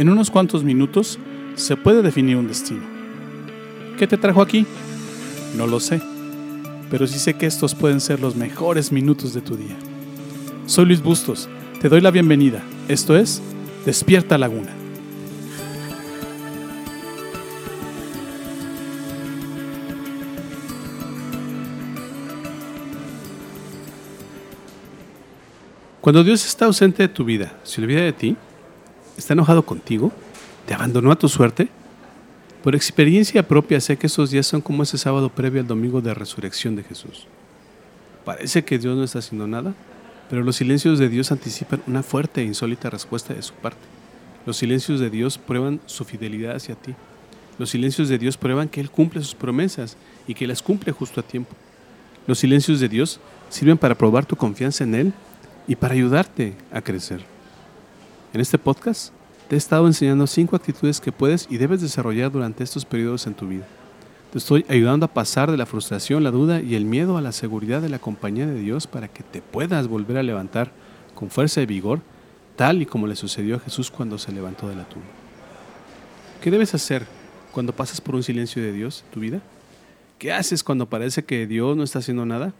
En unos cuantos minutos se puede definir un destino. ¿Qué te trajo aquí? No lo sé, pero sí sé que estos pueden ser los mejores minutos de tu día. Soy Luis Bustos, te doy la bienvenida. Esto es Despierta Laguna. Cuando Dios está ausente de tu vida, se olvida de ti, está enojado contigo, te abandonó a tu suerte, por experiencia propia sé que esos días son como ese sábado previo al domingo de resurrección de Jesús. Parece que Dios no está haciendo nada, pero los silencios de Dios anticipan una fuerte e insólita respuesta de su parte. Los silencios de Dios prueban su fidelidad hacia ti. Los silencios de Dios prueban que Él cumple sus promesas y que las cumple justo a tiempo. Los silencios de Dios sirven para probar tu confianza en Él y para ayudarte a crecer. En este podcast te he estado enseñando cinco actitudes que puedes y debes desarrollar durante estos periodos en tu vida. Te estoy ayudando a pasar de la frustración, la duda y el miedo a la seguridad de la compañía de Dios para que te puedas volver a levantar con fuerza y vigor, tal y como le sucedió a Jesús cuando se levantó de la tumba. ¿Qué debes hacer cuando pasas por un silencio de Dios en tu vida? ¿Qué haces cuando parece que Dios no está haciendo nada?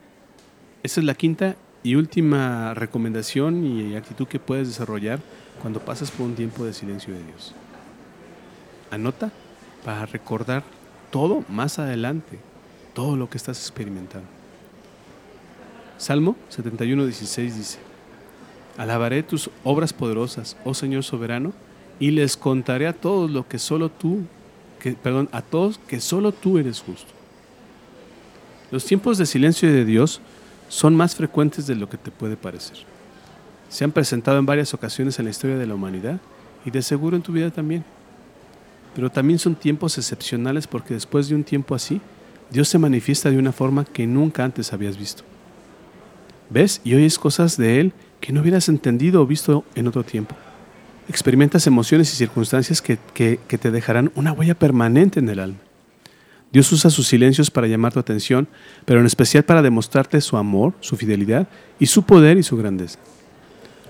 Esa es la quinta y última recomendación y actitud que puedes desarrollar cuando pasas por un tiempo de silencio de Dios. Anota para recordar todo más adelante, todo lo que estás experimentando. Salmo 71, 16 dice, Alabaré tus obras poderosas, oh Señor soberano, y les contaré a todos lo que solo tú, perdón, a todos que solo tú eres justo. Los tiempos de silencio de Dios son más frecuentes de lo que te puede parecer. Se han presentado en varias ocasiones en la historia de la humanidad y de seguro en tu vida también. Pero también son tiempos excepcionales porque después de un tiempo así, Dios se manifiesta de una forma que nunca antes habías visto. Ves y oyes cosas de Él que no hubieras entendido o visto en otro tiempo. Experimentas emociones y circunstancias que, que te dejarán una huella permanente en el alma. Dios usa sus silencios para llamar tu atención, pero en especial para demostrarte su amor, su fidelidad y su poder y su grandeza.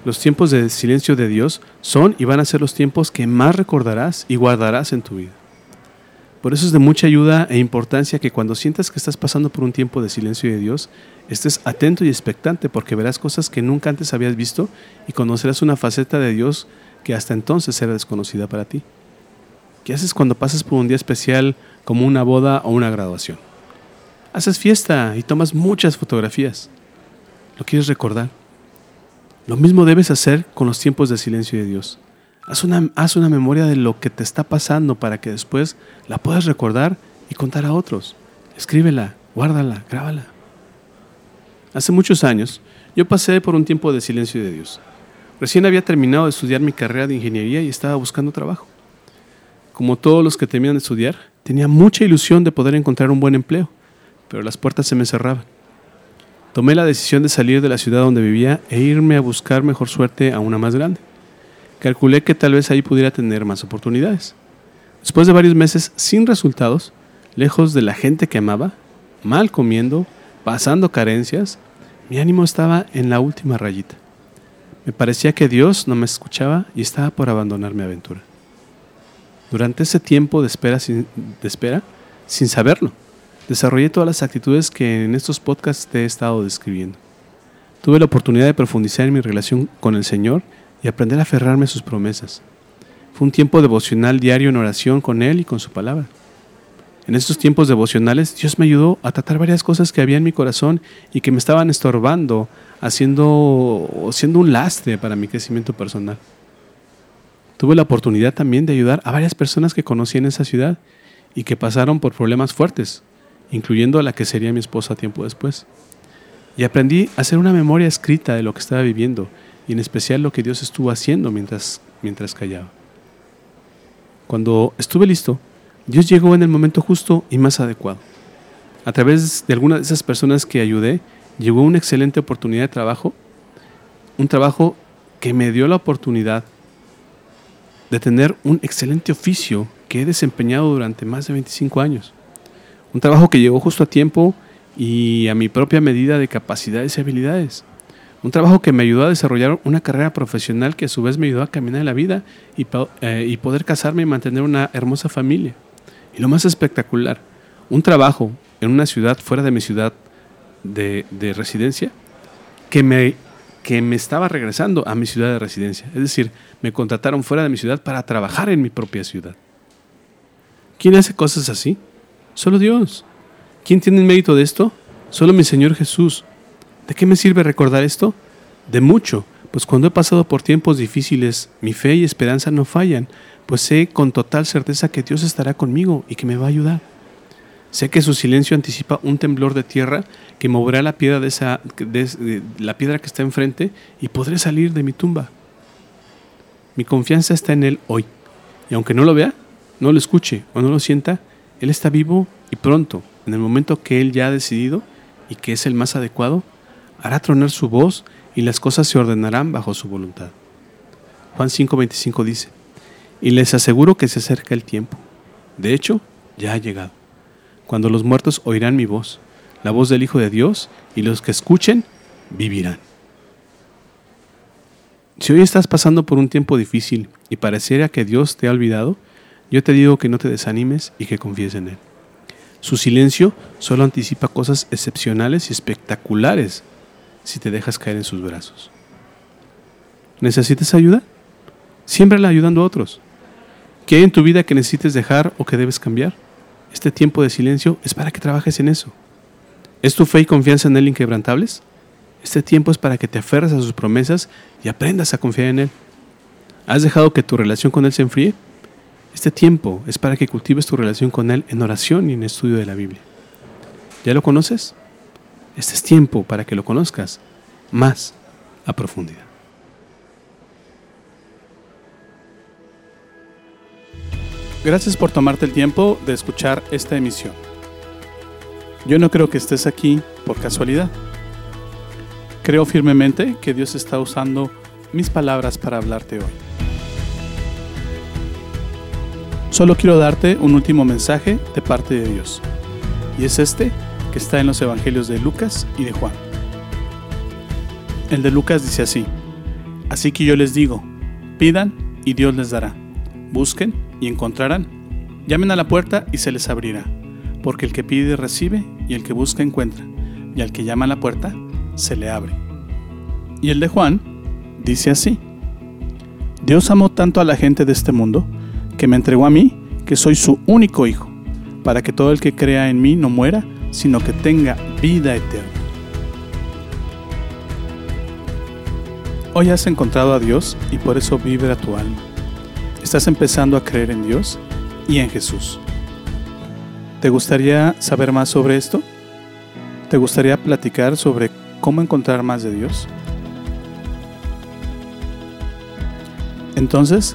Los tiempos de silencio de Dios son y van a ser los tiempos que más recordarás y guardarás en tu vida. Por eso es de mucha ayuda e importancia que cuando sientas que estás pasando por un tiempo de silencio de Dios, estés atento y expectante porque verás cosas que nunca antes habías visto y conocerás una faceta de Dios que hasta entonces era desconocida para ti. ¿Qué haces cuando pasas por un día especial como una boda o una graduación? Haces fiesta y tomas muchas fotografías. ¿Lo quieres recordar? Lo mismo debes hacer con los tiempos de silencio de Dios. Haz una, haz una memoria de lo que te está pasando para que después la puedas recordar y contar a otros. Escríbela, guárdala, grábala. Hace muchos años, yo pasé por un tiempo de silencio de Dios. Recién había terminado de estudiar mi carrera de ingeniería y estaba buscando trabajo como todos los que terminan de estudiar, tenía mucha ilusión de poder encontrar un buen empleo, pero las puertas se me cerraban. Tomé la decisión de salir de la ciudad donde vivía e irme a buscar mejor suerte a una más grande. Calculé que tal vez ahí pudiera tener más oportunidades. Después de varios meses sin resultados, lejos de la gente que amaba, mal comiendo, pasando carencias, mi ánimo estaba en la última rayita. Me parecía que Dios no me escuchaba y estaba por abandonar mi aventura durante ese tiempo de espera, sin, de espera, sin saberlo. Desarrollé todas las actitudes que en estos podcasts te he estado describiendo. Tuve la oportunidad de profundizar en mi relación con el Señor y aprender a aferrarme a sus promesas. Fue un tiempo devocional diario en oración con Él y con su palabra. En estos tiempos devocionales Dios me ayudó a tratar varias cosas que había en mi corazón y que me estaban estorbando, haciendo, siendo un lastre para mi crecimiento personal. Tuve la oportunidad también de ayudar a varias personas que conocí en esa ciudad y que pasaron por problemas fuertes, incluyendo a la que sería mi esposa tiempo después. Y aprendí a hacer una memoria escrita de lo que estaba viviendo y en especial lo que Dios estuvo haciendo mientras, mientras callaba. Cuando estuve listo, Dios llegó en el momento justo y más adecuado. A través de algunas de esas personas que ayudé, llegó una excelente oportunidad de trabajo, un trabajo que me dio la oportunidad de tener un excelente oficio que he desempeñado durante más de 25 años. Un trabajo que llegó justo a tiempo y a mi propia medida de capacidades y habilidades. Un trabajo que me ayudó a desarrollar una carrera profesional que a su vez me ayudó a caminar en la vida y, eh, y poder casarme y mantener una hermosa familia. Y lo más espectacular, un trabajo en una ciudad fuera de mi ciudad de, de residencia que me, que me estaba regresando a mi ciudad de residencia. Es decir, me contrataron fuera de mi ciudad para trabajar en mi propia ciudad. ¿Quién hace cosas así? Solo Dios. ¿Quién tiene el mérito de esto? Solo mi Señor Jesús. ¿De qué me sirve recordar esto? De mucho, pues cuando he pasado por tiempos difíciles, mi fe y esperanza no fallan, pues sé con total certeza que Dios estará conmigo y que me va a ayudar. Sé que su silencio anticipa un temblor de tierra que moverá la piedra de esa la piedra que está enfrente y podré salir de mi tumba. Mi confianza está en él hoy. Y aunque no lo vea, no lo escuche o no lo sienta, él está vivo y pronto, en el momento que él ya ha decidido y que es el más adecuado, hará tronar su voz y las cosas se ordenarán bajo su voluntad. Juan 5:25 dice, y les aseguro que se acerca el tiempo. De hecho, ya ha llegado cuando los muertos oirán mi voz, la voz del Hijo de Dios, y los que escuchen vivirán. Si hoy estás pasando por un tiempo difícil y pareciera que Dios te ha olvidado, yo te digo que no te desanimes y que confíes en Él. Su silencio solo anticipa cosas excepcionales y espectaculares si te dejas caer en sus brazos. ¿Necesitas ayuda? Siempre la ayudando a otros. ¿Qué hay en tu vida que necesites dejar o que debes cambiar? Este tiempo de silencio es para que trabajes en eso. ¿Es tu fe y confianza en Él inquebrantables? Este tiempo es para que te aferres a sus promesas y aprendas a confiar en Él. ¿Has dejado que tu relación con Él se enfríe? Este tiempo es para que cultives tu relación con Él en oración y en estudio de la Biblia. ¿Ya lo conoces? Este es tiempo para que lo conozcas más a profundidad. Gracias por tomarte el tiempo de escuchar esta emisión. Yo no creo que estés aquí por casualidad. Creo firmemente que Dios está usando mis palabras para hablarte hoy. Solo quiero darte un último mensaje de parte de Dios. Y es este que está en los Evangelios de Lucas y de Juan. El de Lucas dice así, Así que yo les digo, pidan y Dios les dará, busquen y encontrarán. Llamen a la puerta y se les abrirá, porque el que pide recibe y el que busca encuentra, y al que llama a la puerta se le abre. Y el de Juan dice así, Dios amó tanto a la gente de este mundo, que me entregó a mí, que soy su único hijo, para que todo el que crea en mí no muera, sino que tenga vida eterna. Hoy has encontrado a Dios y por eso vibra tu alma. ¿Estás empezando a creer en Dios y en Jesús? ¿Te gustaría saber más sobre esto? ¿Te gustaría platicar sobre cómo encontrar más de Dios? Entonces,